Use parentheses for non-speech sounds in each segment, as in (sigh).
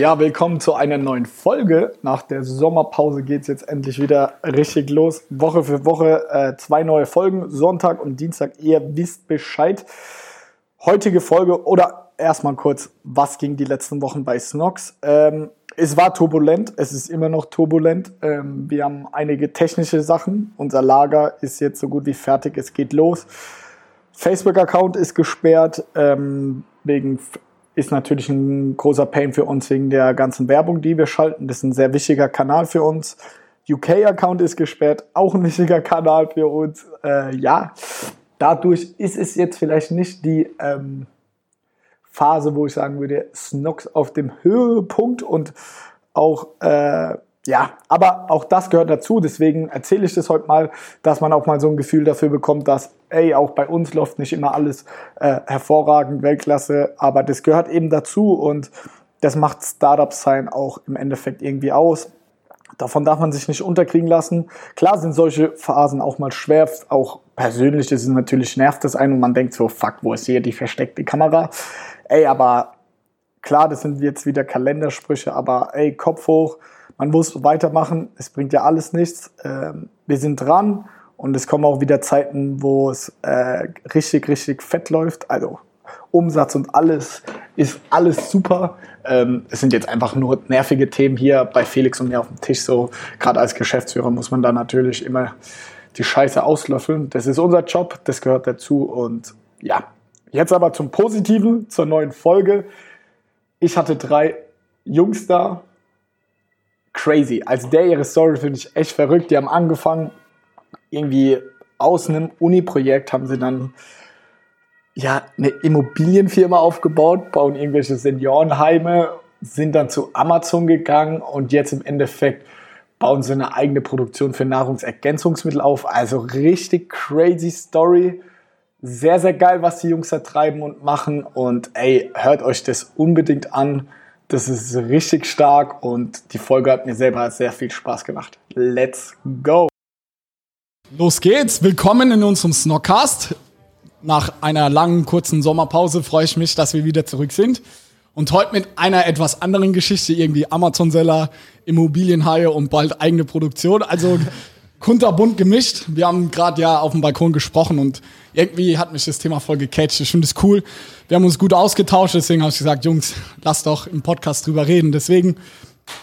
Ja, willkommen zu einer neuen Folge. Nach der Sommerpause geht es jetzt endlich wieder richtig los. Woche für Woche äh, zwei neue Folgen, Sonntag und Dienstag. Ihr wisst Bescheid. Heutige Folge oder erstmal kurz, was ging die letzten Wochen bei Snox? Ähm, es war turbulent, es ist immer noch turbulent. Ähm, wir haben einige technische Sachen. Unser Lager ist jetzt so gut wie fertig, es geht los. Facebook-Account ist gesperrt ähm, wegen ist natürlich ein großer Pain für uns wegen der ganzen Werbung, die wir schalten. Das ist ein sehr wichtiger Kanal für uns. UK-Account ist gesperrt, auch ein wichtiger Kanal für uns. Äh, ja, dadurch ist es jetzt vielleicht nicht die ähm, Phase, wo ich sagen würde, Snox auf dem Höhepunkt und auch äh, ja, aber auch das gehört dazu. Deswegen erzähle ich das heute mal, dass man auch mal so ein Gefühl dafür bekommt, dass, ey, auch bei uns läuft nicht immer alles äh, hervorragend, Weltklasse, aber das gehört eben dazu und das macht Startups sein auch im Endeffekt irgendwie aus. Davon darf man sich nicht unterkriegen lassen. Klar sind solche Phasen auch mal schwer, auch persönlich ist es natürlich nervt das einen und man denkt so, fuck, wo ist hier die versteckte Kamera? Ey, aber klar, das sind jetzt wieder Kalendersprüche, aber ey, Kopf hoch, man muss weitermachen, es bringt ja alles nichts. Ähm, wir sind dran und es kommen auch wieder Zeiten, wo es äh, richtig, richtig fett läuft. Also Umsatz und alles ist alles super. Ähm, es sind jetzt einfach nur nervige Themen hier bei Felix und mir auf dem Tisch. So, gerade als Geschäftsführer muss man da natürlich immer die Scheiße auslöffeln. Das ist unser Job, das gehört dazu. Und ja, jetzt aber zum Positiven, zur neuen Folge. Ich hatte drei Jungs da, crazy. Also der ihre Story finde ich echt verrückt. Die haben angefangen, irgendwie aus einem Uni-Projekt haben sie dann ja eine Immobilienfirma aufgebaut, bauen irgendwelche Seniorenheime, sind dann zu Amazon gegangen und jetzt im Endeffekt bauen sie eine eigene Produktion für Nahrungsergänzungsmittel auf. Also richtig crazy Story. Sehr, sehr geil, was die Jungs da treiben und machen. Und ey, hört euch das unbedingt an. Das ist richtig stark und die Folge hat mir selber sehr viel Spaß gemacht. Let's go! Los geht's! Willkommen in unserem Snockcast. Nach einer langen, kurzen Sommerpause freue ich mich, dass wir wieder zurück sind. Und heute mit einer etwas anderen Geschichte, irgendwie Amazon-Seller, Immobilienhaie und bald eigene Produktion. Also (laughs) kunterbunt gemischt. Wir haben gerade ja auf dem Balkon gesprochen und irgendwie hat mich das Thema voll gecatcht. Ich finde es cool. Wir haben uns gut ausgetauscht, deswegen habe ich gesagt, Jungs, lasst doch im Podcast drüber reden. Deswegen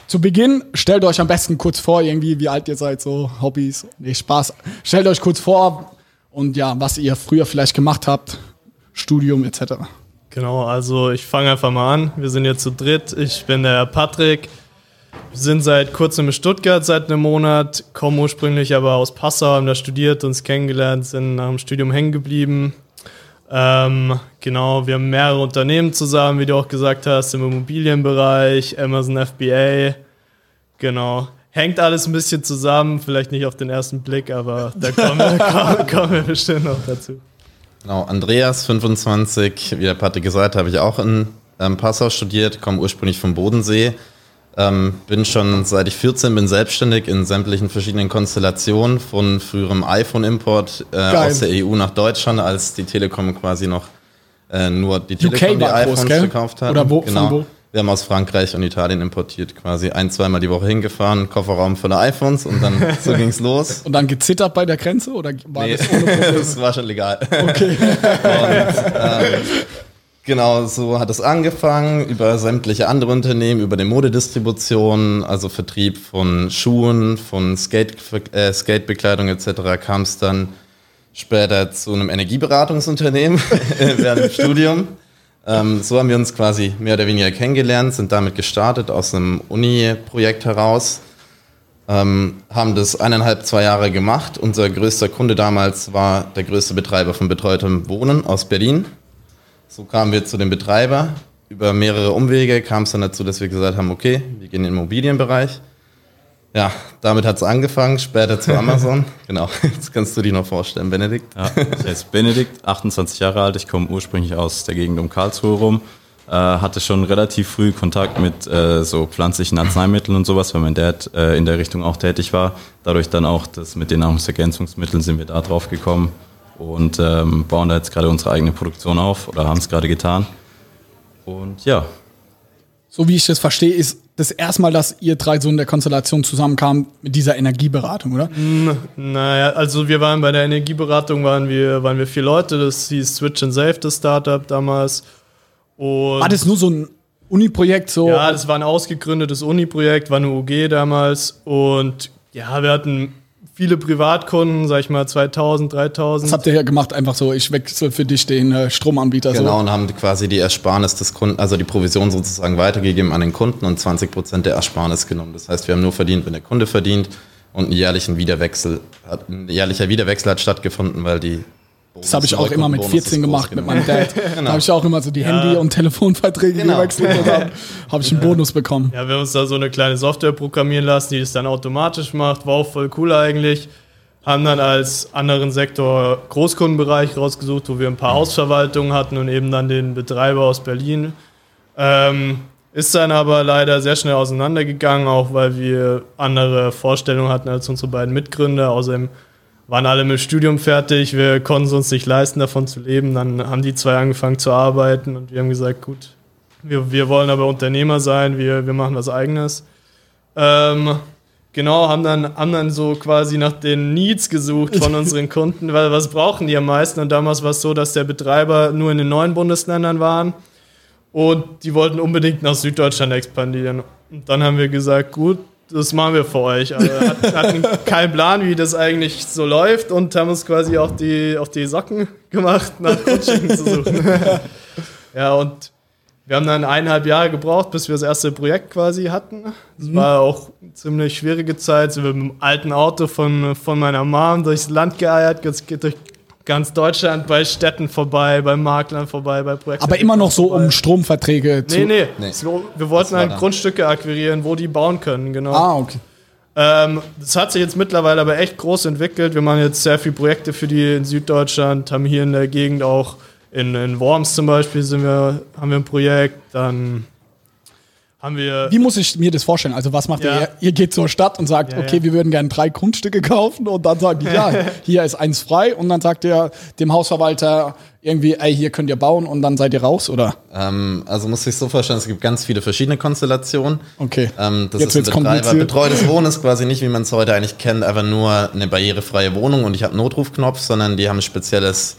zu Beginn stellt euch am besten kurz vor, irgendwie, wie alt ihr seid, so Hobbys, nee, Spaß. Stellt euch kurz vor und ja, was ihr früher vielleicht gemacht habt, Studium etc. Genau, also ich fange einfach mal an. Wir sind jetzt zu dritt. Ich bin der Patrick. Wir sind seit kurzem in Stuttgart, seit einem Monat, kommen ursprünglich aber aus Passau, haben da studiert, uns kennengelernt, sind nach dem Studium hängen geblieben. Ähm, genau, wir haben mehrere Unternehmen zusammen, wie du auch gesagt hast, im Immobilienbereich, Amazon FBA. Genau. Hängt alles ein bisschen zusammen, vielleicht nicht auf den ersten Blick, aber da kommen wir, (laughs) kommen, kommen wir bestimmt noch dazu. Genau, Andreas, 25, wie der Patrick gesagt hat, habe ich auch in ähm, Passau studiert, komme ursprünglich vom Bodensee. Ähm, bin schon seit ich 14 bin selbstständig in sämtlichen verschiedenen Konstellationen von früherem iPhone-Import äh, aus der EU nach Deutschland, als die Telekom quasi noch äh, nur die Telekom die iPhones groß, verkauft hat. Oder wo? Genau. Wo? Wir haben aus Frankreich und Italien importiert, quasi ein, zweimal die Woche hingefahren, Kofferraum voller iPhones und dann (laughs) so ging's los. Und dann gezittert bei der Grenze oder war nee, das (laughs) das war schon legal. Okay. (laughs) und, ähm, Genau, so hat es angefangen über sämtliche andere Unternehmen, über die Modedistribution, also Vertrieb von Schuhen, von Skate, äh, Skatebekleidung etc. kam es dann später zu einem Energieberatungsunternehmen (laughs) während dem Studium. Ähm, so haben wir uns quasi mehr oder weniger kennengelernt, sind damit gestartet aus einem Uni-Projekt heraus. Ähm, haben das eineinhalb, zwei Jahre gemacht. Unser größter Kunde damals war der größte Betreiber von betreutem Wohnen aus Berlin. So kamen wir zu dem Betreiber. Über mehrere Umwege kam es dann dazu, dass wir gesagt haben, okay, wir gehen in den Immobilienbereich. Ja, damit hat es angefangen, später zu Amazon. (laughs) genau, jetzt kannst du dich noch vorstellen, Benedikt. Ja, ich heiße Benedikt, 28 Jahre alt, ich komme ursprünglich aus der Gegend um Karlsruhe rum. Äh, hatte schon relativ früh Kontakt mit äh, so pflanzlichen Arzneimitteln und sowas, weil mein Dad äh, in der Richtung auch tätig war. Dadurch dann auch das mit den Nahrungsergänzungsmitteln sind wir da drauf gekommen und ähm, bauen da jetzt gerade unsere eigene Produktion auf oder haben es gerade getan. Und ja. So wie ich das verstehe, ist das erste Mal, dass ihr drei so in der Konstellation zusammenkamen mit dieser Energieberatung, oder? Naja, also wir waren bei der Energieberatung, waren wir, waren wir vier Leute, das hieß Switch and Save, das Startup damals. Und War das nur so ein Uni-Projekt? So? Ja, das war ein ausgegründetes Uni-Projekt, war eine UG damals. Und ja, wir hatten viele Privatkunden, sag ich mal 2000, 3000. Was habt ihr ja gemacht? Einfach so, ich wechsle für dich den äh, Stromanbieter. Genau, So. und haben quasi die Ersparnis des Kunden, also die Provision sozusagen weitergegeben an den Kunden und 20 Prozent der Ersparnis genommen. Das heißt, wir haben nur verdient, wenn der Kunde verdient und einen jährlichen Wiederwechsel, hat, ein jährlicher Wiederwechsel hat stattgefunden, weil die Das habe ich auch immer mit 14 gemacht mit meinem Dad. (laughs) Da Genau. habe ich auch immer so die Handy- und Telefonverträge Genau. gewechselt und dann (laughs) habe ich einen Bonus bekommen. Ja, wir haben uns da so eine kleine Software programmieren lassen, die das dann automatisch macht. War auch voll cool eigentlich. Haben dann als anderen Sektor Großkundenbereich rausgesucht, wo wir ein paar Hausverwaltungen hatten und eben dann den Betreiber aus Berlin. Ähm, ist dann aber leider sehr schnell auseinandergegangen, auch weil wir andere Vorstellungen hatten als unsere beiden Mitgründer. Außerdem waren alle mit Studium fertig, wir konnten es uns nicht leisten, davon zu leben. Dann haben die zwei angefangen zu arbeiten und wir haben gesagt, gut, wir, wir wollen aber Unternehmer sein, wir, wir machen was eigenes. Ähm, genau, haben dann, haben dann so quasi nach den Needs gesucht von (laughs) unseren Kunden, weil was brauchen die am meisten? Und damals war es so, dass der Betreiber nur in den neuen Bundesländern waren und die wollten unbedingt nach Süddeutschland expandieren. Und dann haben wir gesagt, gut, das machen wir für euch. Also hat, hatten keinen Plan, wie das eigentlich so läuft und haben uns quasi auf die, auf die Socken gemacht, nach Grundstücken zu suchen. ja, und wir haben dann eineinhalb Jahre gebraucht, bis wir das erste Projekt quasi hatten. Es war auch eine ziemlich schwierige Zeit. Sind wir mit dem alten Auto von, von meiner Mom durchs Land geeiert, durch ganz Deutschland, bei Städten vorbei, bei Maklern vorbei, bei Projekten. Aber immer noch so um Stromverträge zu. Nee, nee. Nee. So, wir wollten halt Grundstücke akquirieren, wo die bauen können, genau. Ah, okay. Ähm, das hat sich jetzt mittlerweile aber echt groß entwickelt. Wir machen jetzt sehr viele Projekte für die in Süddeutschland, haben hier in der Gegend auch in, in Worms zum Beispiel sind wir, haben wir ein Projekt, dann haben wir. Wie muss ich mir das vorstellen? Also was macht Ja. ihr? Ihr geht zur Stadt und sagt, Ja, okay, ja. wir würden gerne drei Grundstücke kaufen und dann sagt die, ja, (laughs) hier ist eins frei und dann sagt ihr dem Hausverwalter irgendwie, ey, hier könnt ihr bauen und dann seid ihr raus, oder? Ähm, also muss ich so vorstellen, es gibt ganz viele verschiedene Konstellationen. Okay. Ähm, das Jetzt ist ein Betreiber. Betreutes Wohnen ist quasi nicht, wie man es heute eigentlich kennt, einfach nur eine barrierefreie Wohnung und ich habe einen Notrufknopf, sondern die haben ein spezielles,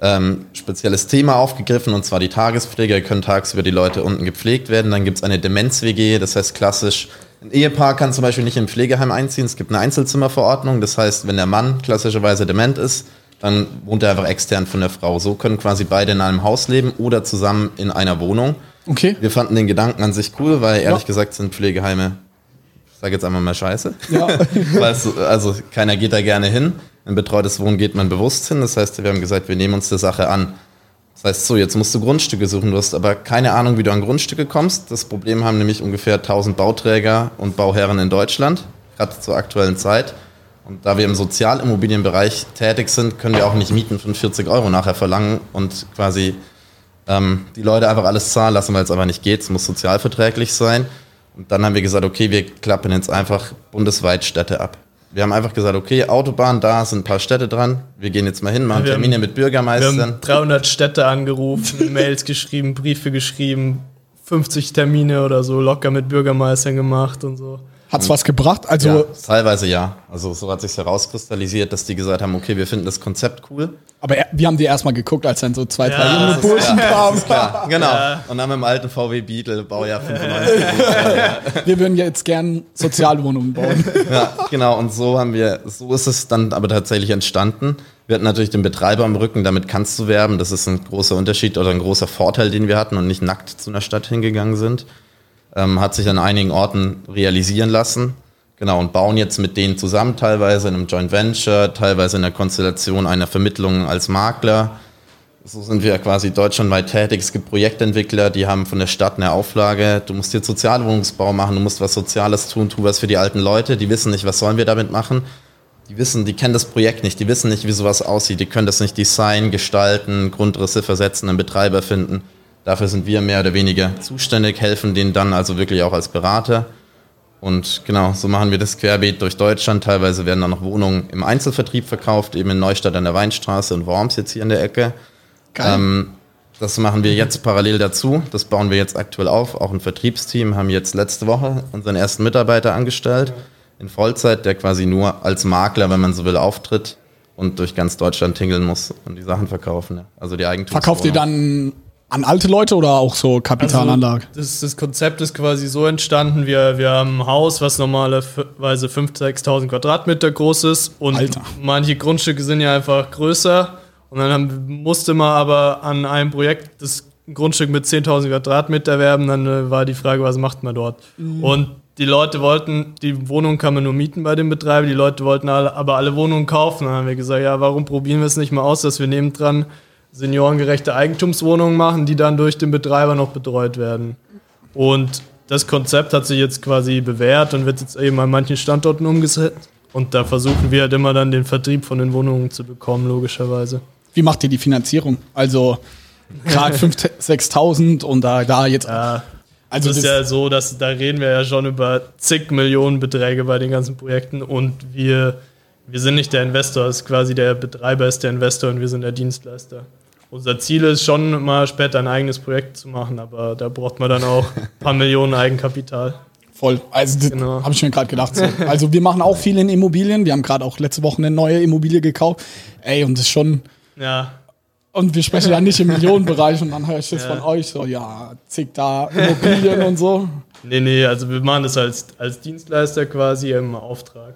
ähm, spezielles Thema aufgegriffen und zwar die Tagespflege. Da können tagsüber die Leute unten gepflegt werden. Dann gibt es eine Demenz-WG, das heißt klassisch, ein Ehepaar kann zum Beispiel nicht im Pflegeheim einziehen. Es gibt eine Einzelzimmerverordnung. Das heißt, wenn der Mann klassischerweise dement ist, dann wohnt er einfach extern von der Frau. So können quasi beide in einem Haus leben oder zusammen in einer Wohnung. Okay. Wir fanden den Gedanken an sich cool, weil ehrlich Ja. gesagt sind Pflegeheime, ich sage jetzt einmal mal scheiße. Ja. (laughs) also keiner geht da gerne hin. In betreutes Wohnen geht man bewusst hin. Das heißt, wir haben gesagt, wir nehmen uns der Sache an. Das heißt, so, jetzt musst du Grundstücke suchen. Du hast aber keine Ahnung, wie du an Grundstücke kommst. Das Problem haben nämlich ungefähr 1000 Bauträger und Bauherren in Deutschland, gerade zur aktuellen Zeit. Und da wir im Sozialimmobilienbereich tätig sind, können wir auch nicht Mieten von 40 Euro nachher verlangen und quasi ähm, die Leute einfach alles zahlen lassen, weil es aber nicht geht. Es muss sozialverträglich sein. Und dann haben wir gesagt, okay, wir klappen jetzt einfach bundesweit Städte ab. Wir haben einfach gesagt, okay, Autobahn, da sind ein paar Städte dran. Wir gehen jetzt mal hin, machen Wir haben- Termine mit Wir Bürgermeistern. haben 300 Städte angerufen, (laughs) Mails geschrieben, Briefe geschrieben, 50 Termine oder so locker mit Bürgermeistern gemacht und so. Hat's was gebracht? Also, ja, teilweise ja. Also so hat sich herauskristallisiert, dass die gesagt haben, okay, wir finden das Konzept cool. aber er- wir haben die erstmal geguckt, als dann so zwei, drei Ja, junge Burschen kamen. Ja, genau. Und dann mit dem alten VW Beetle, Baujahr 95. Wir würden jetzt gern Sozialwohnungen bauen. (laughs) Ja, genau. Und so haben wir, so ist es dann aber tatsächlich entstanden. Wir hatten natürlich den Betreiber am Rücken, damit kannst du werben. Das ist ein großer Unterschied oder ein großer Vorteil, den wir hatten und nicht nackt zu einer Stadt hingegangen sind. Ähm, hat sich an einigen Orten realisieren lassen. Genau, und bauen jetzt mit denen zusammen, teilweise in einem Joint Venture, teilweise in der Konstellation einer Vermittlung als Makler. So sind wir quasi deutschlandweit tätig. Es gibt Projektentwickler, die haben von der Stadt eine Auflage, du musst hier Sozialwohnungsbau machen, du musst was Soziales tun, tu was für die alten Leute. Die wissen nicht, was sollen wir damit machen. Die wissen, die kennen das Projekt nicht, die wissen nicht, wie sowas aussieht, die können das nicht designen, gestalten, Grundrisse versetzen, einen Betreiber finden. Dafür sind wir mehr oder weniger zuständig, helfen denen dann also wirklich auch als Berater. Und genau, so machen wir das querbeet durch Deutschland. Teilweise werden dann noch Wohnungen im Einzelvertrieb verkauft, eben in Neustadt an der Weinstraße und Worms jetzt hier in der Ecke. Ähm, das machen wir jetzt parallel dazu. Das bauen wir jetzt aktuell auf. Auch ein Vertriebsteam haben jetzt letzte Woche unseren ersten Mitarbeiter angestellt in Vollzeit, der quasi nur als Makler, wenn man so will, auftritt und durch ganz Deutschland tingeln muss und die Sachen verkaufen. Also die Eigentums Verkauft ihr dann an alte Leute oder auch so Kapitalanlage? Also das, das Konzept ist quasi so entstanden, wir, wir haben ein Haus, was normalerweise 5.000, 6.000 Quadratmeter groß ist und Alter. manche Grundstücke sind ja einfach größer und dann haben, musste man aber an einem Projekt das Grundstück mit 10.000 Quadratmeter werben, dann äh, war die Frage, was macht man dort? Und die Leute wollten, die Wohnung kann man nur mieten bei dem Betreiber, die Leute wollten alle, aber alle Wohnungen kaufen. Dann haben wir gesagt, ja, warum probieren wir es nicht mal aus, dass wir nebendran seniorengerechte Eigentumswohnungen machen, die dann durch den Betreiber noch betreut werden. Und das Konzept hat sich jetzt quasi bewährt und wird jetzt eben an manchen Standorten umgesetzt. Und da versuchen wir halt immer dann den Vertrieb von den Wohnungen zu bekommen, logischerweise. Wie macht ihr die Finanzierung? Also gerade 5.000, 6.000 (laughs) und da, da jetzt. Ja, also es ist ja so, dass da reden wir ja schon über zig Millionen Beträge bei den ganzen Projekten und wir, wir sind nicht der Investor, es ist quasi der Betreiber ist der Investor und wir sind der Dienstleister. Unser Ziel ist schon mal später ein eigenes Projekt zu machen, aber da braucht man dann auch ein (laughs) paar Millionen Eigenkapital. Voll. Also das Genau. habe ich mir gerade gedacht. So. Also wir machen auch viel in Immobilien. Wir haben gerade auch letzte Woche eine neue Immobilie gekauft. Ey, und das ist schon. Ja, Und wir sprechen ja nicht im (laughs) Millionenbereich und dann höre ich das Ja. von euch so, ja, zig da Immobilien und so. nee, nee, also wir machen das als, als Dienstleister quasi im Auftrag.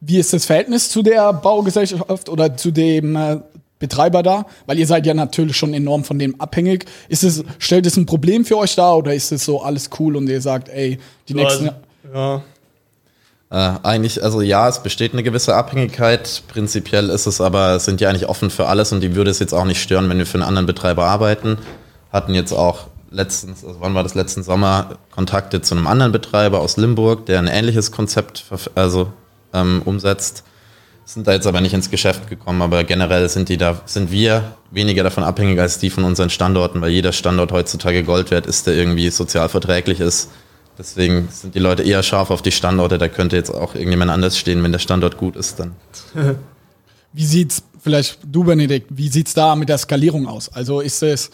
Wie ist das Verhältnis zu der Baugesellschaft oder zu dem äh, Betreiber da? Weil ihr seid ja natürlich schon enorm von dem abhängig. Ist es, stellt es ein Problem für euch dar oder ist es so alles cool und ihr sagt, ey, die nächsten. Also, ja, Äh, eigentlich, also ja, es besteht eine gewisse Abhängigkeit. Prinzipiell ist es aber, sind die eigentlich offen für alles und die würde es jetzt auch nicht stören, wenn wir für einen anderen Betreiber arbeiten. Hatten jetzt auch letztens, also wann war das letzten Sommer, Kontakte zu einem anderen Betreiber aus Limburg, der ein ähnliches Konzept also, ähm, umsetzt. Sind da jetzt aber nicht ins Geschäft gekommen, aber generell sind die da, sind wir weniger davon abhängig als die von unseren Standorten, weil jeder Standort heutzutage Gold wert ist, der irgendwie sozial verträglich ist. Deswegen sind die Leute eher scharf auf die Standorte. Da könnte jetzt auch irgendjemand anders stehen, wenn der Standort gut ist, dann. (laughs) Wie sieht's, vielleicht du, Benedikt, wie sieht's da mit der Skalierung aus? Also ist es,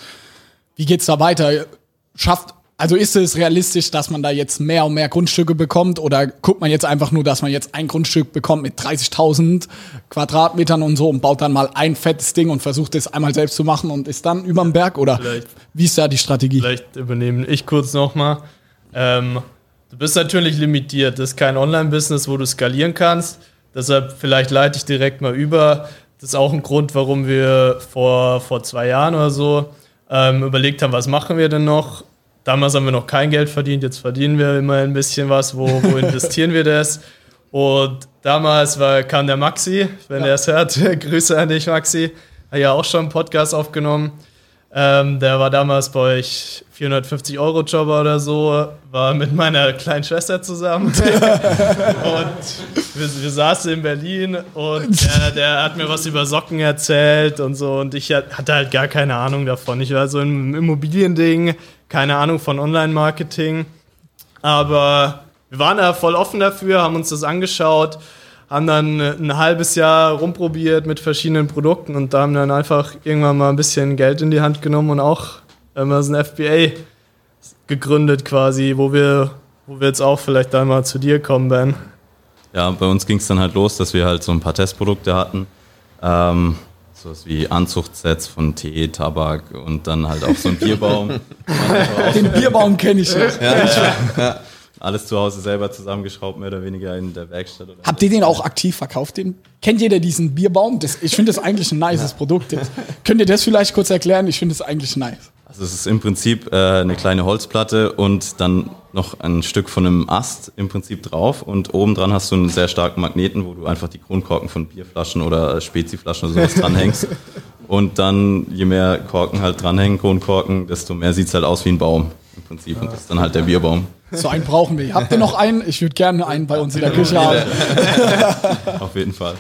wie geht's da weiter? Schafft, also ist es realistisch, dass man da jetzt mehr und mehr Grundstücke bekommt oder guckt man jetzt einfach nur, dass man jetzt ein Grundstück bekommt mit 30.000 Quadratmetern und so und baut dann mal ein fettes Ding und versucht es einmal selbst zu machen und ist dann überm Berg oder Vielleicht. wie ist da die Strategie? Vielleicht übernehmen ich kurz nochmal. Ähm, du bist natürlich limitiert. Das ist kein Online-Business, wo du skalieren kannst. Deshalb vielleicht leite ich direkt mal über. Das ist auch ein Grund, warum wir vor, vor zwei Jahren oder so ähm, überlegt haben, was machen wir denn noch. Damals haben wir noch kein Geld verdient, jetzt verdienen wir immer ein bisschen was. Wo, wo (laughs) investieren wir das? Und damals war, kam der Maxi, wenn er es hört, (laughs) Grüße an dich, Maxi. Hat ja auch schon einen Podcast aufgenommen. Ähm, der war damals bei euch 450 Euro Jobber oder so, war mit meiner kleinen Schwester zusammen. (laughs) und wir, wir saßen in Berlin und der, der hat mir was über Socken erzählt und so und ich hat- hatte halt gar keine Ahnung davon. Ich war so im Immobiliending, keine Ahnung von Online-Marketing. Aber wir waren da voll offen dafür, haben uns das angeschaut, haben dann ein halbes Jahr rumprobiert mit verschiedenen Produkten und da haben dann einfach irgendwann mal ein bisschen Geld in die Hand genommen und auch Amazon FBA gegründet quasi, wo wir, wo wir jetzt auch vielleicht dann mal zu dir kommen, Ben. Ja, bei uns ging es dann halt los, dass wir halt so ein paar Testprodukte hatten. Ähm, sowas wie Anzuchtsets von Tee, Tabak und dann halt auch so ein Bierbaum. (laughs) Den Bierbaum kenne ich nicht. (laughs) Alles zu Hause selber zusammengeschraubt, mehr oder weniger in der Werkstatt. Oder Habt ihr den auch aktiv verkauft? Den? Kennt jeder diesen Bierbaum? Das, ich finde das eigentlich ein nices Produkt. Jetzt. Könnt ihr das vielleicht kurz erklären? Ich finde das eigentlich nice. Also es ist im Prinzip äh, eine kleine Holzplatte und dann noch ein Stück von einem Ast im Prinzip drauf und oben dran hast du einen sehr starken Magneten, wo du einfach die Kronkorken von Bierflaschen oder Speziflaschen oder sowas dranhängst. Und dann, je mehr Korken halt dranhängen, Kronkorken, desto mehr sieht's halt aus wie ein Baum im Prinzip. Und das ist dann halt der Bierbaum. So einen brauchen wir. Habt ihr noch einen? Ich würde gerne einen bei uns in der Küche haben. (laughs) Auf jeden Fall.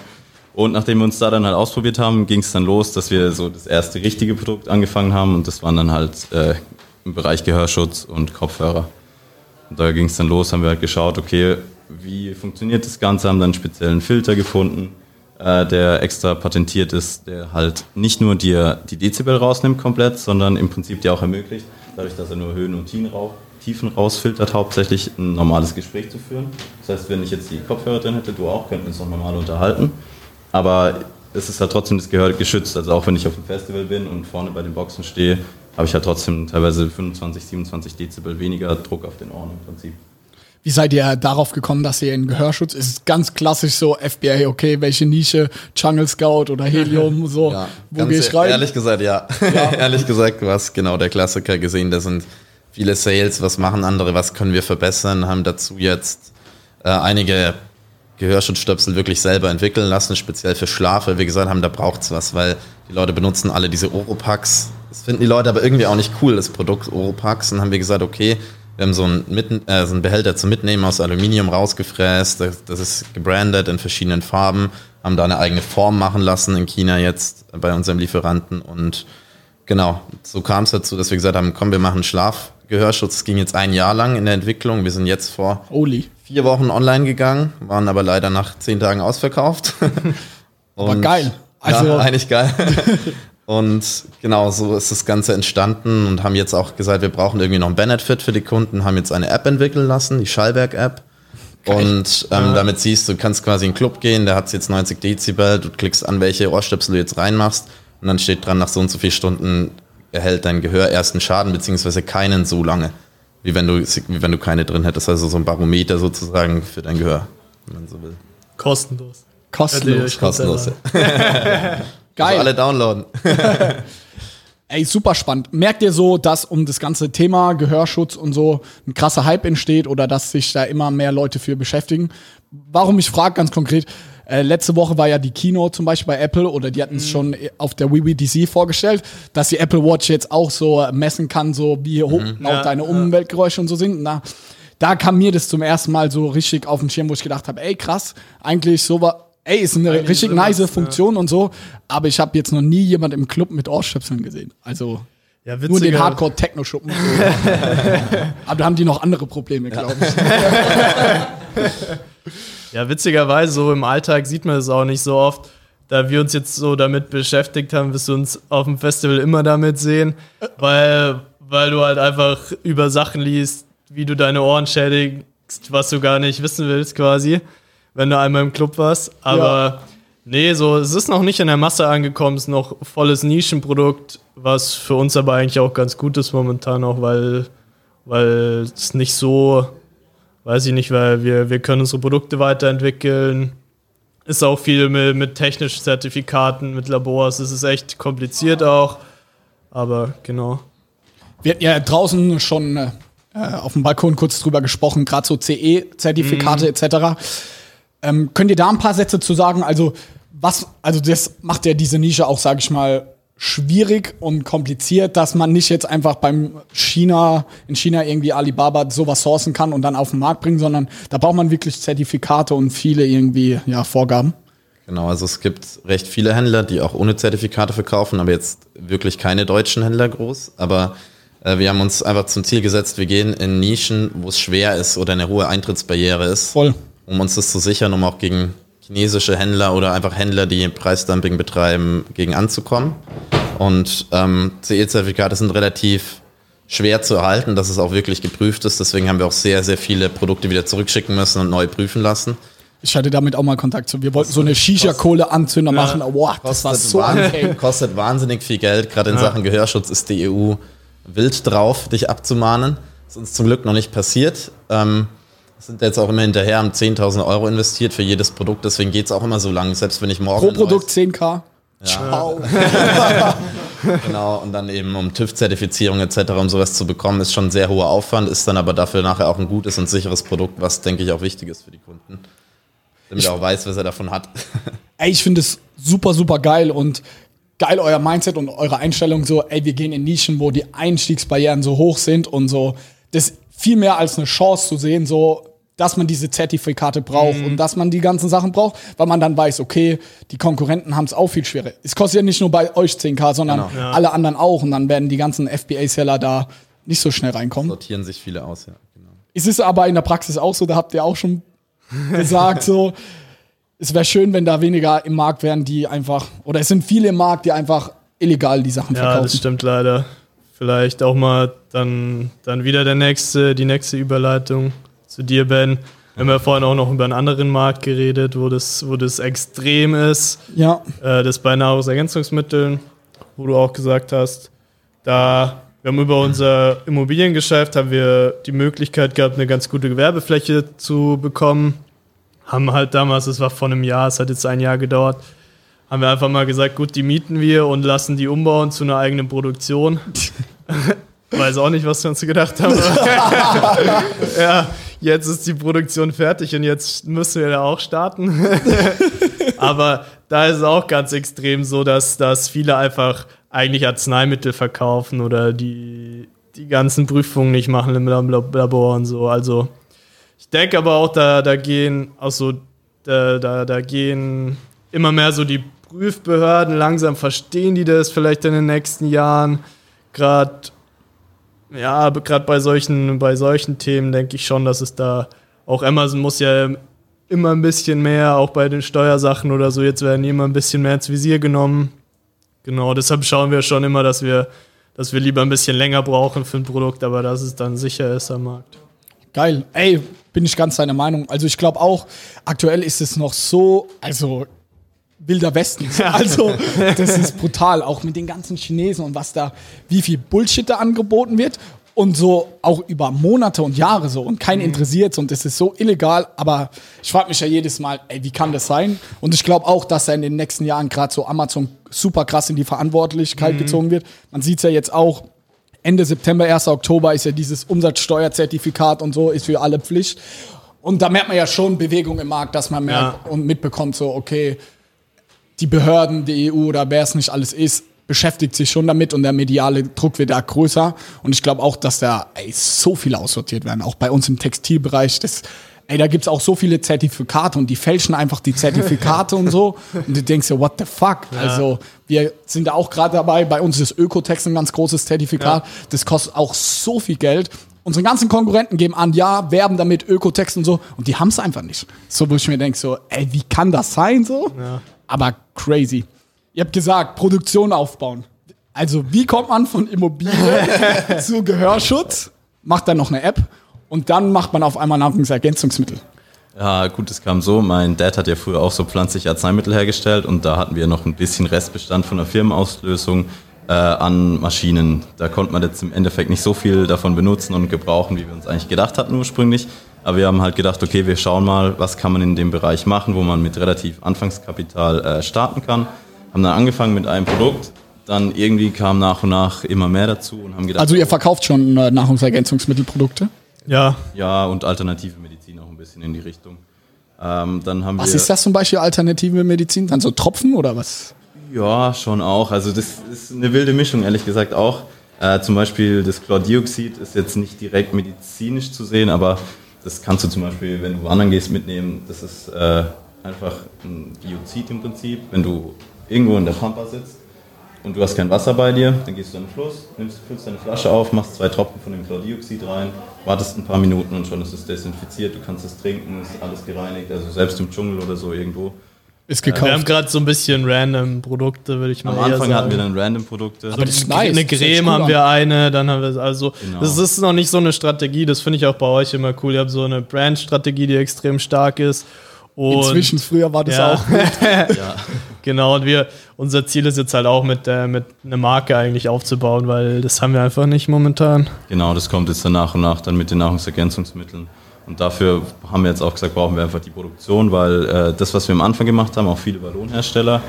Und nachdem wir uns da dann halt ausprobiert haben, ging es dann los, dass wir so das erste richtige Produkt angefangen haben und das waren dann halt äh, im Bereich Gehörschutz und Kopfhörer. Und da ging es dann los, haben wir halt geschaut, okay, wie funktioniert das Ganze, haben dann einen speziellen Filter gefunden, äh, der extra patentiert ist, der halt nicht nur dir die Dezibel rausnimmt komplett, sondern im Prinzip dir auch ermöglicht, dadurch, dass er nur Höhen und Tiefen, rau Tiefen rausfiltert, hauptsächlich ein normales Gespräch zu führen. Das heißt, wenn ich jetzt die Kopfhörer drin hätte, du auch, könnten uns noch normal unterhalten. Aber es ist halt trotzdem das Gehör geschützt. Also auch wenn ich auf dem Festival bin und vorne bei den Boxen stehe, habe ich halt trotzdem teilweise 25, 27 Dezibel weniger Druck auf den Ohren im Prinzip. Wie seid ihr darauf gekommen, dass ihr in Gehörschutz ist? Es ganz klassisch so FBI, okay, welche Nische, Jungle Scout oder Helium, (laughs) so, Ja, wo ganz gehe ich rein? Ehrlich gesagt, ja. (laughs) ehrlich gesagt, du hast genau der Klassiker gesehen. Da sind viele Sales, was machen andere, was können wir verbessern, haben dazu jetzt äh, einige Gehörschutzstöpsel wirklich selber entwickeln lassen, speziell für Schlaf, weil wir gesagt haben, da braucht's was, weil die Leute benutzen alle diese Oropax. Das finden die Leute aber irgendwie auch nicht cool, das Produkt Oropax. Und dann haben wir gesagt, okay, wir haben so einen, Mitten, äh, so einen Behälter zum Mitnehmen aus Aluminium rausgefräst, das, das ist gebrandet in verschiedenen Farben, haben da eine eigene Form machen lassen in China jetzt bei unserem Lieferanten und Genau, so kam es dazu, dass wir gesagt haben, komm, wir machen Schlafgehörschutz. Es ging jetzt ein Jahr lang in der Entwicklung. Wir sind jetzt vor Holy. vier Wochen online gegangen, waren aber leider nach zehn Tagen ausverkauft. (laughs) (laughs) Aber geil. Also- ja, (laughs) eigentlich geil. Und genau so ist das Ganze entstanden und haben jetzt auch gesagt, wir brauchen irgendwie noch ein Benefit für die Kunden, haben jetzt eine App entwickeln lassen, die Schallberg-App. Und ähm, damit siehst du, du kannst quasi in den Club gehen, der hat jetzt 90 Dezibel, du klickst an, welche Ohrstöpsel du jetzt reinmachst und dann steht dran, nach so und so vielen Stunden erhält dein Gehör ersten Schaden, beziehungsweise keinen so lange, wie wenn du, wie wenn du keine drin hättest. Also so ein Barometer sozusagen für dein Gehör, wenn man so will. Kostenlos. Kostenlos. Kostenlos. (laughs) Geil. Also alle downloaden. (laughs) Ey, super spannend. Merkt ihr so, dass um das ganze Thema Gehörschutz und so ein krasser Hype entsteht oder dass sich da immer mehr Leute für beschäftigen? Warum ich frage ganz konkret, äh, letzte Woche war ja die Kino zum Beispiel bei Apple oder die hatten es schon auf der WWDC vorgestellt, dass die Apple Watch jetzt auch so messen kann, so wie hoch laut Ja, deine ja. Umweltgeräusche und so sind. Na, da kam mir das zum ersten Mal so richtig auf den Schirm, wo ich gedacht habe, ey krass, eigentlich so war, ey, ist eine Eigentlich richtig nice was, Funktion und so, aber ich habe jetzt noch nie jemand im Club mit Ohrstöpseln gesehen. Also Ja, nur den Hardcore-Techno-Schuppen. So. (laughs) aber da haben die noch andere Probleme, glaube ich. (laughs) Ja, witzigerweise, so im Alltag sieht man es auch nicht so oft. Da wir uns jetzt so damit beschäftigt haben, wirst du uns auf dem Festival immer damit sehen, weil, weil du halt einfach über Sachen liest, wie du deine Ohren schädigst, was du gar nicht wissen willst quasi, wenn du einmal im Club warst. Aber Ja. nee, so, es ist noch nicht in der Masse angekommen, es ist noch volles Nischenprodukt, was für uns aber eigentlich auch ganz gut ist momentan auch, weil, weil es nicht so weiß ich nicht, weil wir, wir können unsere Produkte weiterentwickeln. Ist auch viel mit, mit technischen Zertifikaten, mit Labors. Es ist echt kompliziert auch. Aber genau. Wir hatten ja draußen schon äh, auf dem Balkon kurz drüber gesprochen, gerade so CE-Zertifikate etc. Ähm, könnt ihr da ein paar Sätze zu sagen? Also, was, also das macht ja diese Nische auch, sage ich mal, schwierig und kompliziert, dass man nicht jetzt einfach beim China, in China irgendwie Alibaba sowas sourcen kann und dann auf den Markt bringen, sondern da braucht man wirklich Zertifikate und viele irgendwie, ja, Vorgaben. Genau, also es gibt recht viele Händler, die auch ohne Zertifikate verkaufen, aber jetzt wirklich keine deutschen Händler groß. Aber äh, wir haben uns einfach zum Ziel gesetzt, wir gehen in Nischen, wo es schwer ist oder eine hohe Eintrittsbarriere ist, Voll. um uns das zu sichern, um auch gegen chinesische Händler oder einfach Händler, die Preisdumping betreiben, gegen anzukommen. Und ähm, CE-Zertifikate sind relativ schwer zu erhalten, dass es auch wirklich geprüft ist. Deswegen haben wir auch sehr, sehr viele Produkte wieder zurückschicken müssen und neu prüfen lassen. Ich hatte damit auch mal Kontakt zu. Wir wollten so eine Shisha-Kohle-Anzünder machen. Boah, das war Kostet, so wahn- unfair. kostet wahnsinnig viel Geld. Gerade in Sachen Gehörschutz ist die EU wild drauf, dich abzumahnen. ist uns zum Glück noch nicht passiert. Ähm, sind jetzt auch immer hinterher, haben 10.000 Euro investiert für jedes Produkt. Deswegen geht es auch immer so lang. Selbst wenn ich morgen Pro Produkt neues- 10k. Ciao. (laughs) Genau, und dann eben um TÜV-Zertifizierung etc., um sowas zu bekommen, ist schon ein sehr hoher Aufwand, ist dann aber dafür nachher auch ein gutes und sicheres Produkt, was, denke ich, auch wichtig ist für die Kunden. Damit er auch weiß, was er davon hat. (laughs) Ey, ich finde es super, super geil und geil euer Mindset und eure Einstellung so, ey, wir gehen in Nischen, wo die Einstiegsbarrieren so hoch sind und so, das viel mehr als eine Chance zu sehen, so, dass man diese Zertifikate braucht und dass man die ganzen Sachen braucht, weil man dann weiß, okay, die Konkurrenten haben es auch viel schwerer. Es kostet ja nicht nur bei euch 10k, sondern Genau. alle anderen auch und dann werden die ganzen FBA-Seller da nicht so schnell reinkommen. Sortieren sich viele aus, ja. Genau. Es ist aber in der Praxis auch so, da habt ihr auch schon (laughs) gesagt, so, es wäre schön, wenn da weniger im Markt wären, die einfach, oder es sind viele im Markt, die einfach illegal die Sachen Ja, verkaufen. das stimmt leider. Vielleicht auch mal dann, dann wieder der nächste, die nächste Überleitung zu dir, Ben. Wir haben ja vorhin auch noch über einen anderen Markt geredet, wo das, wo das extrem ist. Ja, äh, das bei Nahrungsergänzungsmitteln, wo du auch gesagt hast, da wir haben über unser Immobiliengeschäft haben wir die Möglichkeit gehabt, eine ganz gute Gewerbefläche zu bekommen. Haben halt damals, das war vor einem Jahr, es hat jetzt ein Jahr gedauert, haben wir einfach mal gesagt, gut, die mieten wir und lassen die umbauen zu einer eigenen Produktion. (laughs) (laughs) Weiß auch nicht, was wir uns gedacht haben. (laughs) ja, jetzt ist die Produktion fertig und jetzt müssen wir da auch starten. (laughs) Aber da ist es auch ganz extrem so, dass, dass viele einfach eigentlich Arzneimittel verkaufen oder die, die ganzen Prüfungen nicht machen im Lab- Labor und so. Also ich denke aber auch, da, da gehen auch so, da, da, da gehen immer mehr so die Prüfbehörden, langsam verstehen die das vielleicht in den nächsten Jahren. Gerade ja, gerade bei solchen, bei solchen Themen denke ich schon, dass es da auch Amazon muss ja immer ein bisschen mehr, auch bei den Steuersachen oder so, jetzt werden die immer ein bisschen mehr ins Visier genommen. Genau, deshalb schauen wir schon immer, dass wir, dass wir lieber ein bisschen länger brauchen für ein Produkt, aber dass es dann sicher ist am Markt. geil. Ey, bin ich ganz deiner Meinung. Also ich glaube auch, aktuell ist es noch so, also wilder Westen. Also das ist brutal, auch mit den ganzen Chinesen und was da, wie viel Bullshit da angeboten wird. Und so auch über Monate und Jahre so und keinen interessiert und es ist so illegal, aber ich frage mich ja jedes Mal, ey, wie kann das sein? Und ich glaube auch, dass er in den nächsten Jahren gerade so Amazon super krass in die Verantwortlichkeit gezogen wird. Man sieht es ja jetzt auch, Ende September, 1. Oktober ist ja dieses Umsatzsteuerzertifikat und so, ist für alle Pflicht. Und da merkt man ja schon Bewegung im Markt, dass man merkt Ja. und mitbekommt, so, okay, die Behörden, die EU oder wer es nicht alles ist, beschäftigt sich schon damit und der mediale Druck wird da größer. Und ich glaube auch, dass da ey, so viele aussortiert werden, auch bei uns im Textilbereich. Das, ey, da gibt's auch so viele Zertifikate und die fälschen einfach die Zertifikate und so. Und du denkst dir, what the fuck? Also, wir sind da auch gerade dabei. Bei uns ist Ökotex ein ganz großes Zertifikat. Das kostet auch so viel Geld. Unsere ganzen Konkurrenten geben an, ja, werben damit Ökotex und so. Und die haben's einfach nicht. So, wo ich mir denke, so, ey, wie kann das sein so? Aber crazy. Ihr habt gesagt, Produktion aufbauen. Also, wie kommt man von Immobilien (laughs) zu Gehörschutz? Macht dann noch eine App und dann macht man auf einmal Nahrungsergänzungsmittel. Ja, gut, es kam so. Mein Dad hat ja früher auch so pflanzliche Arzneimittel hergestellt und da hatten wir noch ein bisschen Restbestand von der Firmenauslösung äh, an Maschinen. Da konnte man jetzt im Endeffekt nicht so viel davon benutzen und gebrauchen, wie wir uns eigentlich gedacht hatten ursprünglich. Aber wir haben halt gedacht, okay, wir schauen mal, was kann man in dem Bereich machen, wo man mit relativ Anfangskapital äh, starten kann. Haben dann angefangen mit einem Produkt, dann irgendwie kam nach und nach immer mehr dazu und haben gedacht, Also, ihr verkauft schon äh, Nahrungsergänzungsmittelprodukte. Ja, ja, und alternative Medizin auch ein bisschen in die Richtung. Ähm, dann haben Was wir ist das zum Beispiel alternative Medizin? Dann so Tropfen oder was? Ja, schon auch. Also das ist eine wilde Mischung, ehrlich gesagt auch. Äh, zum Beispiel das Chlordioxid ist jetzt nicht direkt medizinisch zu sehen, aber das kannst du zum Beispiel, wenn du wandern gehst, mitnehmen. Das ist äh, einfach ein Biozid im Prinzip. Wenn du irgendwo in der Pampa sitzt und du hast kein Wasser bei dir, dann gehst du an den Fluss, nimmst, füllst deine Flasche auf, machst zwei Tropfen von dem Chlordioxid rein, wartest ein paar Minuten und schon ist es desinfiziert. Du kannst es trinken, ist alles gereinigt. Also selbst im Dschungel oder so irgendwo. Ist wir haben gekauft. gerade so ein bisschen random Produkte, würde ich mal Am eher Anfang sagen. hatten wir dann Random-Produkte. Aber das ist Eine nice. Sich Creme haben wir eine, dann haben wir also Genau. das ist noch nicht so eine Strategie, das finde ich auch bei euch immer cool. Ihr habt so eine Brand-Strategie, die extrem stark ist. Und Inzwischen, früher war das Ja. auch. (laughs) ja. Genau, und wir, unser Ziel ist jetzt halt auch mit, äh, mit einer Marke eigentlich aufzubauen, weil das haben wir einfach nicht momentan. Genau, das kommt jetzt dann nach und nach dann mit den Nahrungsergänzungsmitteln. Und dafür haben wir jetzt auch gesagt, brauchen wir einfach die Produktion, weil äh, das, was wir am Anfang gemacht haben, auch viele Ballonhersteller,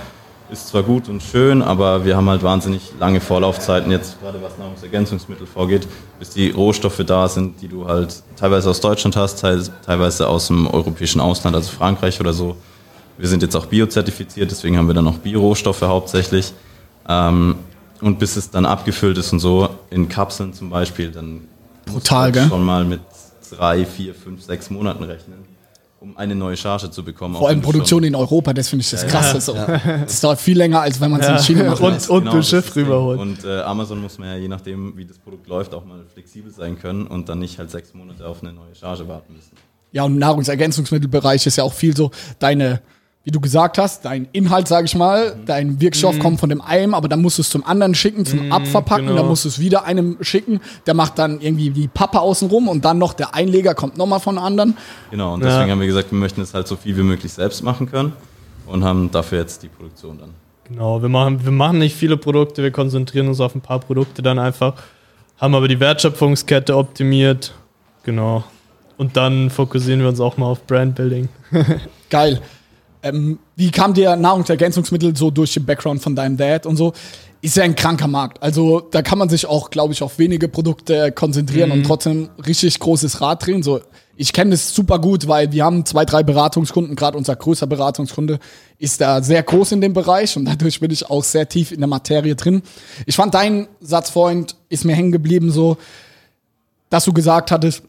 ist zwar gut und schön, aber wir haben halt wahnsinnig lange Vorlaufzeiten jetzt, gerade was Nahrungsergänzungsmittel vorgeht, bis die Rohstoffe da sind, die du halt teilweise aus Deutschland hast, teilweise aus dem europäischen Ausland, also Frankreich oder so. Wir sind jetzt auch biozertifiziert, deswegen haben wir dann auch Bio-Rohstoffe hauptsächlich. Ähm, und bis es dann abgefüllt ist und so, in Kapseln zum Beispiel, dann Brutal, gell? schon mal mit drei, vier, fünf, sechs Monaten rechnen, um eine neue Charge zu bekommen. Vor allem Produktion in Europa, das finde ich das Krasse. So. Das dauert viel länger, als wenn man es in China macht. Und, und Genau, ein das Schiff rüberholt. Und äh, Amazon muss man ja je nachdem, wie das Produkt läuft, auch mal flexibel sein können und dann nicht halt sechs Monate auf eine neue Charge warten müssen. Ja, und im Nahrungsergänzungsmittelbereich ist ja auch viel so deine, wie du gesagt hast, dein Inhalt, sage ich mal, dein Wirkstoff kommt von dem einen, aber dann musst du es zum anderen schicken, zum Abverpacken, genau. dann musst du es wieder einem schicken, der macht dann irgendwie die Pappe außenrum und dann noch der Einleger kommt nochmal von anderen. Genau, und Ja. deswegen haben wir gesagt, wir möchten es halt so viel wie möglich selbst machen können und haben dafür jetzt die Produktion dann. Genau, wir machen, wir machen nicht viele Produkte, wir konzentrieren uns auf ein paar Produkte dann einfach, haben aber die Wertschöpfungskette optimiert. Genau. Und dann fokussieren wir uns auch mal auf Brandbuilding. (laughs) Geil. Ähm, wie kam dir Nahrungsergänzungsmittel so durch den Background von deinem Dad und so? Ist ja ein kranker Markt. Also da kann man sich auch, glaube ich, auf wenige Produkte konzentrieren und trotzdem richtig großes Rad drehen. So, ich kenne das super gut, weil wir haben zwei, drei Beratungskunden. Gerade unser größter Beratungskunde ist da sehr groß in dem Bereich und dadurch bin ich auch sehr tief in der Materie drin. Ich fand dein Satz, Freund, ist mir hängen geblieben, so, dass du gesagt hattest,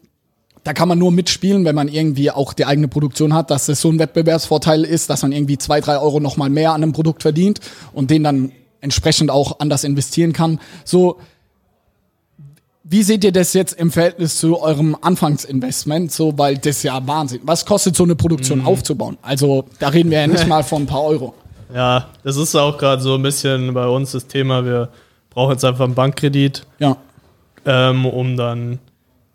da kann man nur mitspielen, wenn man irgendwie auch die eigene Produktion hat, dass es so ein Wettbewerbsvorteil ist, dass man irgendwie zwei, drei Euro nochmal mehr an einem Produkt verdient und den dann entsprechend auch anders investieren kann. So, wie seht ihr das jetzt im Verhältnis zu eurem Anfangsinvestment? So, weil das ja Wahnsinn. Was kostet so eine Produktion aufzubauen? Also, da reden wir ja nicht mal von ein paar Euro. (laughs) Ja, das ist auch gerade so ein bisschen bei uns das Thema. Wir brauchen jetzt einfach einen Bankkredit, Ja. ähm, um dann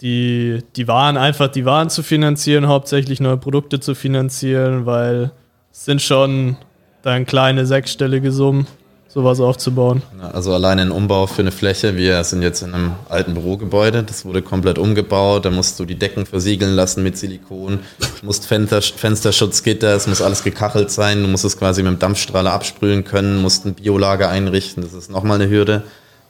die, die Waren, einfach die Waren zu finanzieren, hauptsächlich neue Produkte zu finanzieren, weil es sind schon dann kleine sechsstellige Summen, sowas aufzubauen. Also allein ein Umbau für eine Fläche. Wir sind jetzt in einem alten Bürogebäude. Das wurde komplett umgebaut. Da musst du die Decken versiegeln lassen mit Silikon. Du musst Fenster, Fensterschutzgitter. Es muss alles gekachelt sein. Du musst es quasi mit dem Dampfstrahler absprühen können. Musst ein Biolager einrichten. Das ist nochmal eine Hürde,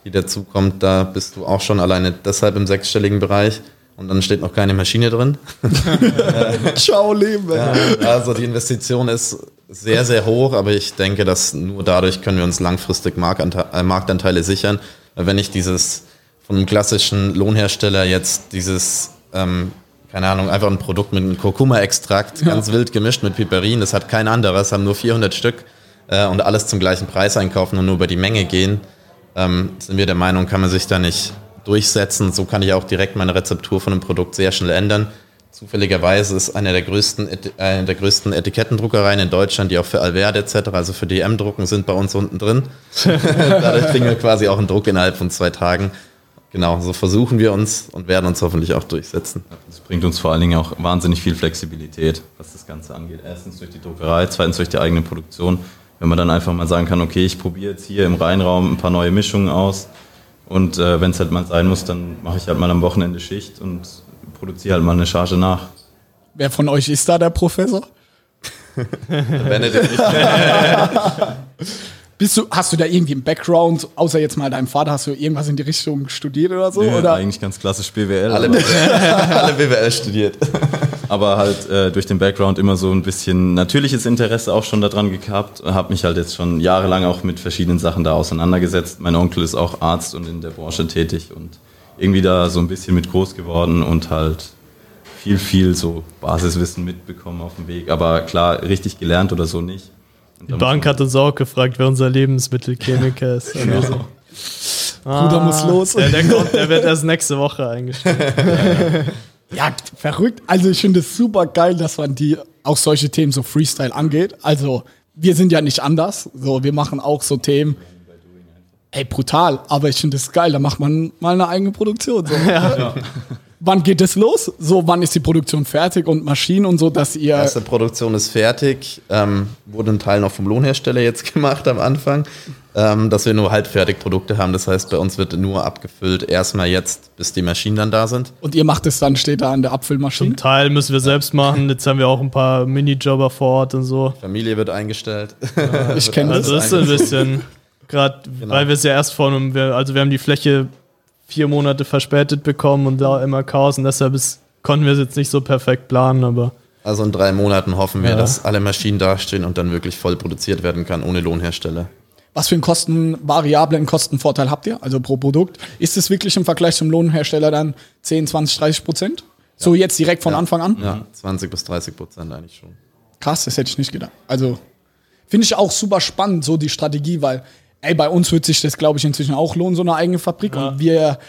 die dazu kommt. Da bist du auch schon alleine deshalb im sechsstelligen Bereich. Und dann steht noch keine Maschine drin. (laughs) Ciao, Leben. Ja, also die Investition ist sehr, sehr hoch, aber ich denke, dass nur dadurch können wir uns langfristig Marktanteile, äh, Marktanteile sichern. Wenn ich dieses von einem klassischen Lohnhersteller jetzt dieses, ähm, keine Ahnung, einfach ein Produkt mit einem Kurkuma-Extrakt, ganz wild gemischt mit Piperin, das hat kein anderes, haben nur 400 Stück äh, und alles zum gleichen Preis einkaufen und nur über die Menge gehen, ähm, sind wir der Meinung, kann man sich da nicht durchsetzen. So kann ich auch direkt meine Rezeptur von einem Produkt sehr schnell ändern. Zufälligerweise ist eine der größten, eine der größten Etikettendruckereien in Deutschland, die auch für Alverde etc., also für DM drucken, sind bei uns unten drin. (laughs) Dadurch kriegen wir quasi auch einen Druck innerhalb von zwei Tagen. Genau, so versuchen wir uns und werden uns hoffentlich auch durchsetzen. Das bringt uns vor allen Dingen auch wahnsinnig viel Flexibilität, was das Ganze angeht. Erstens durch die Druckerei, zweitens durch die eigene Produktion. Wenn man dann einfach mal sagen kann, okay, ich probiere jetzt hier im Rheinraum ein paar neue Mischungen aus und äh, wenn es halt mal sein muss, dann mache ich halt mal am Wochenende Schicht und produziere halt mal eine Charge nach. Wer von euch ist da der Professor? Benedikt, (laughs) Bist du, hast du da irgendwie einen Background, außer jetzt mal deinem Vater, hast du irgendwas in die Richtung studiert oder so? Nö, oder? Eigentlich ganz klassisch BWL. alle, BWL, alle BWL studiert. Aber halt äh, durch den Background immer so ein bisschen natürliches Interesse auch schon daran gehabt. Habe mich halt jetzt schon jahrelang auch mit verschiedenen Sachen da auseinandergesetzt. Mein Onkel ist auch Arzt und in der Branche tätig und irgendwie da so ein bisschen mit groß geworden und halt viel, viel so Basiswissen mitbekommen auf dem Weg. Aber klar, richtig gelernt oder so nicht. Die Bank hat uns auch gefragt, wer unser Lebensmittelchemiker ist. Und wir so, Bruder muss los. Der, der, kommt, der wird erst nächste Woche eingestellt. Ja, (laughs) verrückt. Also ich finde es super geil, dass man die auch solche Themen so Freestyle angeht. Also wir sind ja nicht anders. So, wir machen auch so Themen. Ey, brutal. Aber ich finde es geil. Da macht man mal eine eigene Produktion. So. (laughs) wann geht es los? So, wann ist die Produktion fertig und Maschinen und so, dass ihr. Erste Produktion ist fertig. Ähm, wurde ein Teil noch vom Lohnhersteller jetzt (laughs) gemacht am Anfang, ähm, dass wir nur Halbfertigprodukte haben. Das heißt, bei uns wird nur abgefüllt, erstmal jetzt, bis die Maschinen dann da sind. Und ihr macht es dann, steht da an der Abfüllmaschine? Zum Teil müssen wir selbst machen. Jetzt haben wir auch ein paar Minijobber vor Ort und so. Familie wird eingestellt. Ich kenne das. Also ist ein bisschen, gerade Genau. weil wir es ja erst vor einem, also wir haben die Fläche vier Monate verspätet bekommen und da immer Chaos und deshalb ist, konnten wir es jetzt nicht so perfekt planen, aber Also in drei Monaten hoffen wir, Ja. dass alle Maschinen dastehen und dann wirklich voll produziert werden kann, ohne Lohnhersteller. Was für einen Kosten, variablen Kostenvorteil habt ihr, also pro Produkt? Ist es wirklich im Vergleich zum Lohnhersteller dann 10, 20, 30 Prozent? So jetzt direkt von Anfang an? Ja, 20 bis 30 Prozent eigentlich schon. Krass, das hätte ich nicht gedacht. Also finde ich auch super spannend, so die Strategie, weil, ey, bei uns wird sich das, glaube ich, inzwischen auch lohnen, so eine eigene Fabrik. Und wir,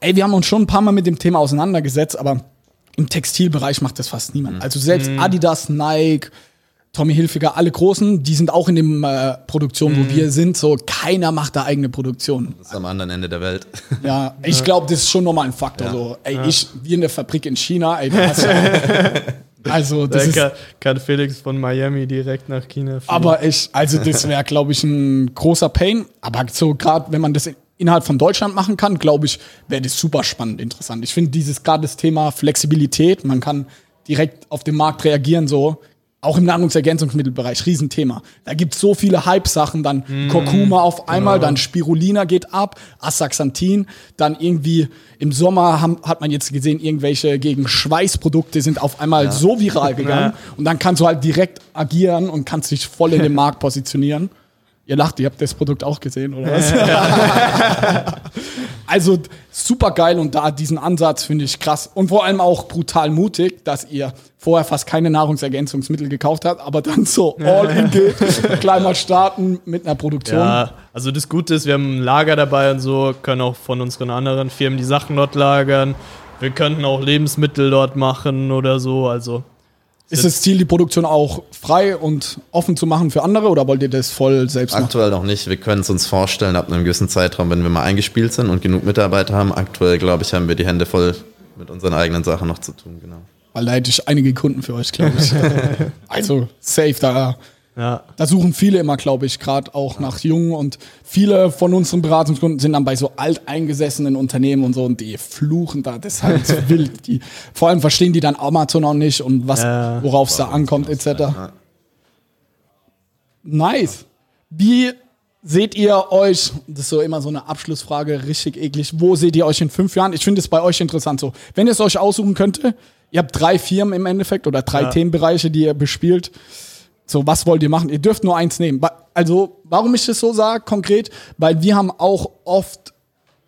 ey, wir haben uns schon ein paar Mal mit dem Thema auseinandergesetzt, aber im Textilbereich macht das fast niemand. Also selbst Adidas, Nike, Tommy Hilfiger, alle Großen, die sind auch in dem äh, Produktion, wo wir sind. So, keiner macht da eigene Produktion. Das ist am anderen Ende der Welt. (laughs) Ja, ich glaube, das ist schon nochmal ein Faktor. So, ey, ich, wir in der Fabrik in China, ey, du hast ja, Also, das da ist, kann, kann Felix von Miami direkt nach China fliegen. aber ich, also das wäre, glaube ich, ein großer Pain. Aber so gerade, wenn man das innerhalb von Deutschland machen kann, glaube ich, wäre das super spannend, interessant. Ich finde dieses gerade das Thema Flexibilität, man kann direkt auf den Markt reagieren, so. Auch im Nahrungsergänzungsmittelbereich, Riesenthema. Da gibt es so viele Hype-Sachen, dann Kurkuma auf einmal, dann Spirulina geht ab, Astaxanthin, dann irgendwie im Sommer haben, hat man jetzt gesehen, irgendwelche gegen Schweißprodukte sind auf einmal so viral (laughs) gegangen. Und dann kannst du halt direkt agieren und kannst dich voll in den (laughs) Markt positionieren. Ihr lacht, ihr habt das Produkt auch gesehen, oder was? (laughs) also super geil und da diesen Ansatz finde ich krass und vor allem auch brutal mutig, dass ihr vorher fast keine Nahrungsergänzungsmittel gekauft habt, aber dann so all in geht, gleich mal starten mit einer Produktion. Ja, also das Gute ist, wir haben ein Lager dabei und so, können auch von unseren anderen Firmen die Sachen dort lagern. Wir könnten auch Lebensmittel dort machen oder so, also Ist das Ziel, die Produktion auch frei und offen zu machen für andere oder wollt ihr das voll selbst machen? Aktuell noch nicht. Wir können es uns vorstellen, ab einem gewissen Zeitraum, wenn wir mal eingespielt sind und genug Mitarbeiter haben. Aktuell, glaube ich, haben wir die Hände voll mit unseren eigenen Sachen noch zu tun. Genau. Weil da hätte ich einige Kunden für euch, glaube ich. (laughs) also safe, da, ja. da suchen viele immer, glaube ich, gerade auch nach Jungen und viele von unseren Beratungskunden sind dann bei so alteingesessenen Unternehmen und so und die fluchen da, das ist halt so (laughs) wild. Die, vor allem verstehen die dann Amazon auch nicht und was, Ja. worauf es da ankommt, etc. Nice. Wie seht ihr euch, das ist so immer so eine Abschlussfrage, richtig eklig, wo seht ihr euch in fünf Jahren? Ich finde es bei euch interessant so. Wenn ihr es euch aussuchen könnte, ihr habt drei Firmen im Endeffekt oder drei Ja. Themenbereiche, die ihr bespielt. So, was wollt ihr machen? Ihr dürft nur eins nehmen. Also, warum ich das so sage, konkret? Weil wir haben auch oft,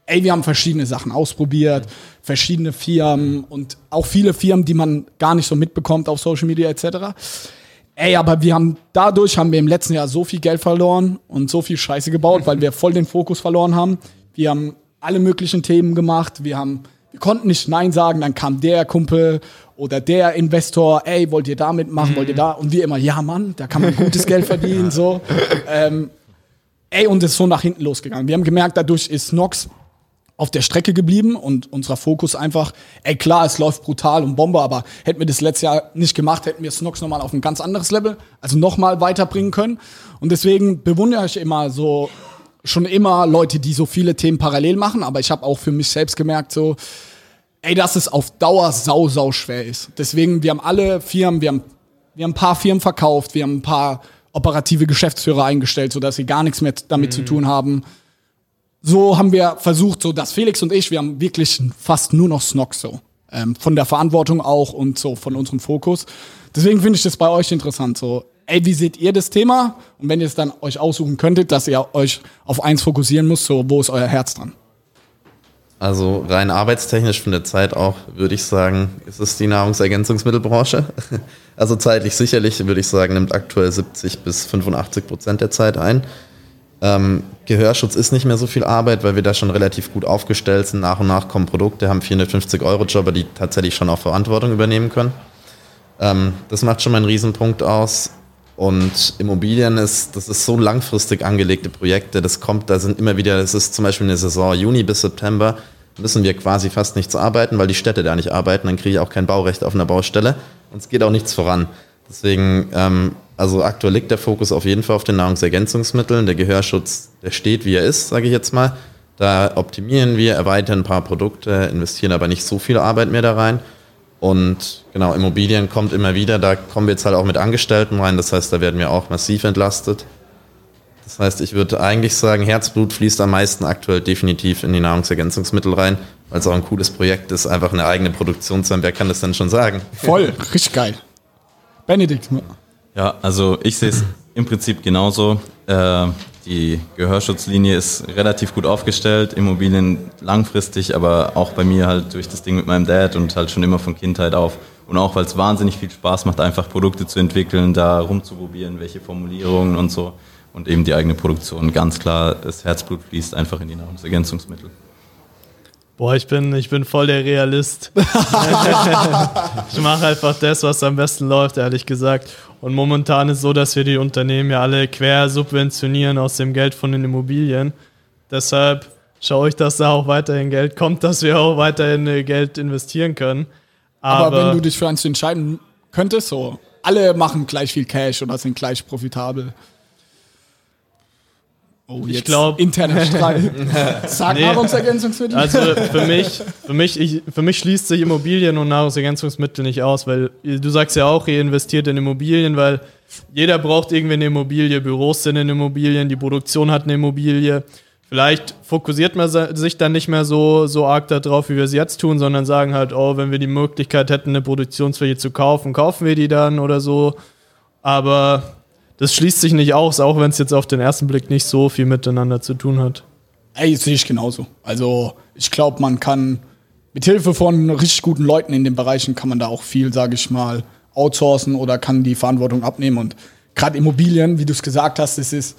ey, wir haben verschiedene Sachen ausprobiert, verschiedene Firmen und auch viele Firmen, die man gar nicht so mitbekommt auf Social Media etc. Ey, aber wir haben, dadurch haben wir im letzten Jahr so viel Geld verloren und so viel Scheiße gebaut, weil wir voll den Fokus verloren haben. Wir haben alle möglichen Themen gemacht. Wir haben, wir konnten nicht Nein sagen. Dann kam der Kumpel oder der Investor, ey, wollt ihr da mitmachen, wollt ihr da? Und wir immer, ja Mann, da kann man gutes Geld verdienen, (laughs) so. Ähm, ey, und es ist so nach hinten losgegangen. Wir haben gemerkt, dadurch ist Nox auf der Strecke geblieben und unser Fokus einfach, ey klar, es läuft brutal und Bombe, aber hätten wir das letztes Jahr nicht gemacht, hätten wir Snox nochmal auf ein ganz anderes Level, also nochmal weiterbringen können. Und deswegen bewundere ich immer so, schon immer Leute, die so viele Themen parallel machen, aber ich habe auch für mich selbst gemerkt, so, ey, dass es auf Dauer sau, sau schwer ist. Deswegen, wir haben alle Firmen, wir haben, wir haben ein paar Firmen verkauft, wir haben ein paar operative Geschäftsführer eingestellt, sodass sie gar nichts mehr damit zu tun haben so haben wir versucht, so dass Felix und ich, wir haben wirklich fast nur noch Snox so. Ähm, von der Verantwortung auch und so von unserem Fokus. Deswegen finde ich das bei euch interessant. So, ey, wie seht ihr das Thema? Und wenn ihr es dann euch aussuchen könntet, dass ihr euch auf eins fokussieren müsst, so, wo ist euer Herz dran? Also rein arbeitstechnisch von der Zeit auch, würde ich sagen, ist es die Nahrungsergänzungsmittelbranche. (laughs) Also zeitlich sicherlich, würde ich sagen, nimmt aktuell 70 bis 85 Prozent der Zeit ein. Ähm, Gehörschutz ist nicht mehr so viel Arbeit, weil wir da schon relativ gut aufgestellt sind. Nach und nach kommen Produkte, haben 450 Euro Jobber, die tatsächlich schon auch Verantwortung übernehmen können. Ähm, das macht schon mal einen Riesenpunkt aus. Und Immobilien ist, das ist so langfristig angelegte Projekte, das kommt, da sind immer wieder, das ist zum Beispiel eine Saison Juni bis September, müssen wir quasi fast nichts arbeiten, weil die Städte da nicht arbeiten. Dann kriege ich auch kein Baurecht auf einer Baustelle und es geht auch nichts voran. Deswegen, ähm, also aktuell liegt der Fokus auf jeden Fall auf den Nahrungsergänzungsmitteln. Der Gehörschutz, der steht, wie er ist, sage ich jetzt mal. Da optimieren wir, erweitern ein paar Produkte, investieren aber nicht so viel Arbeit mehr da rein. Und genau, Immobilien kommt immer wieder, da kommen wir jetzt halt auch mit Angestellten rein, das heißt, da werden wir auch massiv entlastet. Das heißt, ich würde eigentlich sagen, Herzblut fließt am meisten aktuell definitiv in die Nahrungsergänzungsmittel rein, weil es auch ein cooles Projekt ist, einfach eine eigene Produktion zu haben. Wer kann das denn schon sagen? Voll, richtig geil. Benedikt. Ja, also ich sehe es im Prinzip genauso. Äh, die Gehörschutzlinie ist relativ gut aufgestellt, Immobilien langfristig, aber auch bei mir halt durch das Ding mit meinem Dad und halt schon immer von Kindheit auf. Und auch weil es wahnsinnig viel Spaß macht, einfach Produkte zu entwickeln, da rumzuprobieren, welche Formulierungen und so. Und eben die eigene Produktion. Ganz klar, das Herzblut fließt einfach in die Nahrungsergänzungsmittel. Boah, ich bin, ich bin voll der Realist. (laughs) ich mache einfach das, was am besten läuft, ehrlich gesagt. Und momentan ist es so, dass wir die Unternehmen ja alle quer subventionieren aus dem Geld von den Immobilien. Deshalb schaue ich, dass da auch weiterhin Geld kommt, dass wir auch weiterhin äh, Geld investieren können. Aber, Aber, wenn du dich für eins entscheiden könntest, so, alle machen gleich viel Cash oder sind gleich profitabel. Oh, Ich glaub- interner Streit. (laughs) Sag Nee. Nahrungsergänzungsmittel. Also für (laughs) mich, für mich, ich, für mich schließt sich Immobilien und Nahrungsergänzungsmittel nicht aus, weil du sagst ja auch, ihr investiert in Immobilien, weil jeder braucht irgendwie eine Immobilie, Büros sind in Immobilien, die Produktion hat eine Immobilie. Vielleicht fokussiert man sich dann nicht mehr so, so arg darauf, wie wir es jetzt tun, sondern sagen halt, oh, wenn wir die Möglichkeit hätten, eine Produktionsfläche zu kaufen, kaufen wir die dann oder so. Aber das schließt sich nicht aus, auch wenn es jetzt auf den ersten Blick nicht so viel miteinander zu tun hat. Ey, sehe ich genauso. Also, ich glaube, man kann mit Hilfe von richtig guten Leuten in den Bereichen kann man da auch viel, sage ich mal, outsourcen oder kann die Verantwortung abnehmen. Und gerade Immobilien, wie du es gesagt hast, das ist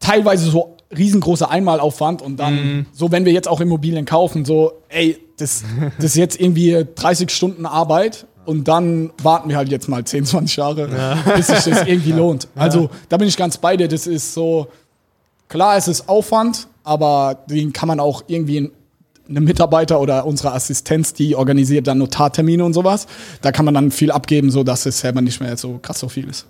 teilweise so riesengroßer Einmalaufwand und dann, so wenn wir jetzt auch Immobilien kaufen, so, ey, das, das ist jetzt irgendwie 30 Stunden Arbeit und dann warten wir halt jetzt mal 10, 20 Jahre, bis sich das irgendwie (laughs) lohnt. Also, da bin ich ganz bei dir, das ist so, Klar, es ist Aufwand, aber den kann man auch irgendwie in einem Mitarbeiter oder unsere Assistenz, die organisiert dann Notartermine und sowas. Da kann man dann viel abgeben, so dass es selber nicht mehr so krass so viel ist.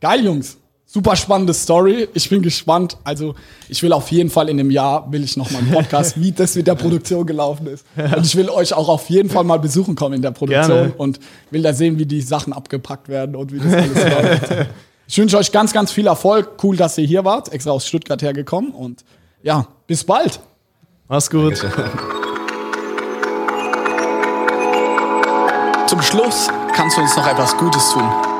Geil, Jungs. Super spannende Story. Ich bin gespannt. Also, ich will auf jeden Fall in einem Jahr, will ich noch mal einen Podcast, wie das mit der Produktion gelaufen ist. Und ich will euch auch auf jeden Fall mal besuchen kommen in der Produktion Gerne. und will da sehen, wie die Sachen abgepackt werden und wie das alles läuft. Ich wünsche euch ganz, ganz viel Erfolg. Cool, dass ihr hier wart. Extra aus Stuttgart hergekommen. Und ja, bis bald. Mach's gut. Zum Schluss kannst du uns noch etwas Gutes tun.